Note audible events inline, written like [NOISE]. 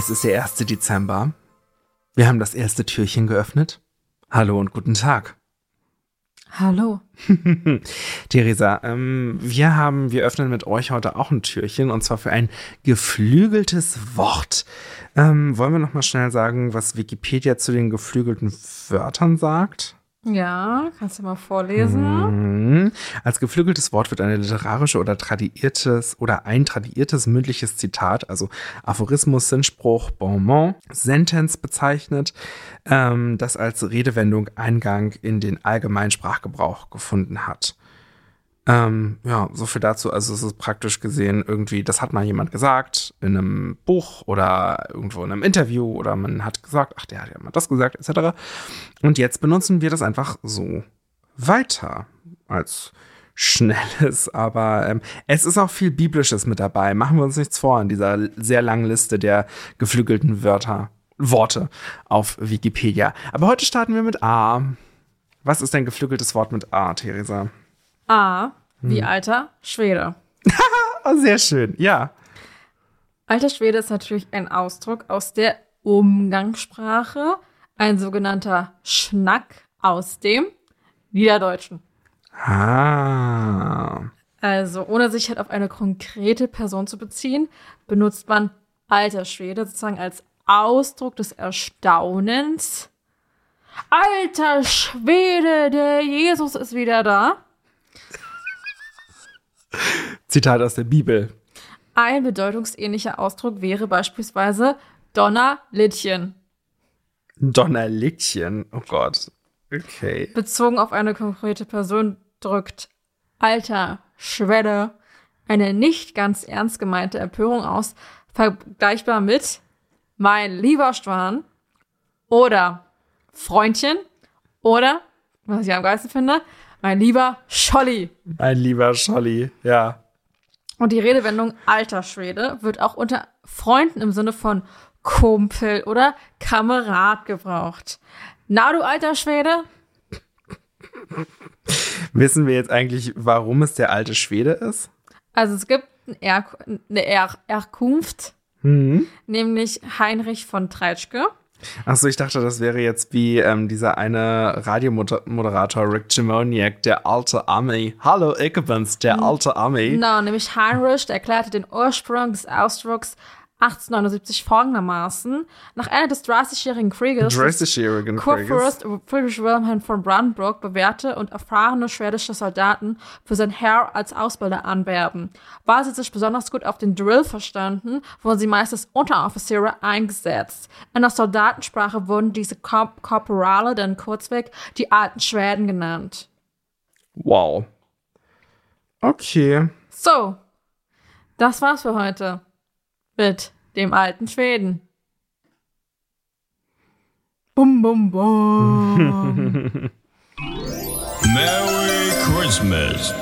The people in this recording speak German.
Es ist der 1. Dezember. Wir haben das erste Türchen geöffnet. Hallo und guten Tag. Hallo. [LAUGHS] Theresa, ähm, wir haben, wir öffnen mit euch heute auch ein Türchen und zwar für ein geflügeltes Wort. Ähm, wollen wir noch mal schnell sagen, was Wikipedia zu den geflügelten Wörtern sagt? Ja, kannst du mal vorlesen? Mhm. Als geflügeltes Wort wird eine literarische oder tradiertes oder ein tradiertes mündliches Zitat, also Aphorismus, Sinnspruch, Bonmot, Sentenz bezeichnet, ähm, das als Redewendung Eingang in den allgemeinen Sprachgebrauch gefunden hat. Ähm, ja, so viel dazu. Also es ist praktisch gesehen irgendwie, das hat mal jemand gesagt in einem Buch oder irgendwo in einem Interview oder man hat gesagt, ach, der hat ja mal das gesagt, etc. Und jetzt benutzen wir das einfach so weiter als schnelles, [LAUGHS] aber ähm, es ist auch viel Biblisches mit dabei. Machen wir uns nichts vor in dieser sehr langen Liste der geflügelten Wörter, Worte auf Wikipedia. Aber heute starten wir mit A. Was ist ein geflügeltes Wort mit A, Theresa? A. Wie alter Schwede. [LAUGHS] Oh, sehr schön, ja. Alter Schwede ist natürlich ein Ausdruck aus der Umgangssprache, ein sogenannter Schnack aus dem Niederdeutschen. Ah. Also, ohne sich halt auf eine konkrete Person zu beziehen, benutzt man alter Schwede sozusagen als Ausdruck des Erstaunens. Alter Schwede, der Jesus ist wieder da. Zitat aus der Bibel. Ein bedeutungsähnlicher Ausdruck wäre beispielsweise Donnerlittchen. Donnerlittchen. Oh Gott. Okay. Bezogen auf eine konkrete Person drückt alter Schwede eine nicht ganz ernst gemeinte Empörung aus, vergleichbar mit mein lieber Schwan oder Freundchen oder, was ich am geilsten finde, mein lieber Scholli. Mein lieber Scholli, ja. Und die Redewendung alter Schwede wird auch unter Freunden im Sinne von Kumpel oder Kamerad gebraucht. Na, du alter Schwede? Wissen wir jetzt eigentlich, warum es der alte Schwede ist? Also es gibt eine, er Erkunft, Mhm. nämlich Heinrich von Treitschke. Achso, ich dachte, das wäre jetzt wie ähm, dieser eine Radiomoderator Rick Chimoniak, der alte Ami. Hallo, ich bin's, der alte Ami. Genau, nämlich Heinrich, der erklärte den Ursprung des Ausdrucks 1879 folgendermaßen. Nach Ende des Dreißigjährigen Krieges Dreißigjährigen. Kurfürst Friedrich Wilhelm von Brandenburg bewährte und erfahrene schwedische Soldaten für sein Heer als Ausbilder anwerben. Weil sie sich besonders gut auf den Drill verstanden, wurden sie meist als Unteroffiziere eingesetzt. In der Soldatensprache wurden diese Korp Korporale dann kurzweg die alten Schweden genannt. Wow. Okay. So, das war's für heute mit dem alten Schweden. Bum, bum, bum. [LAUGHS] Merry Christmas.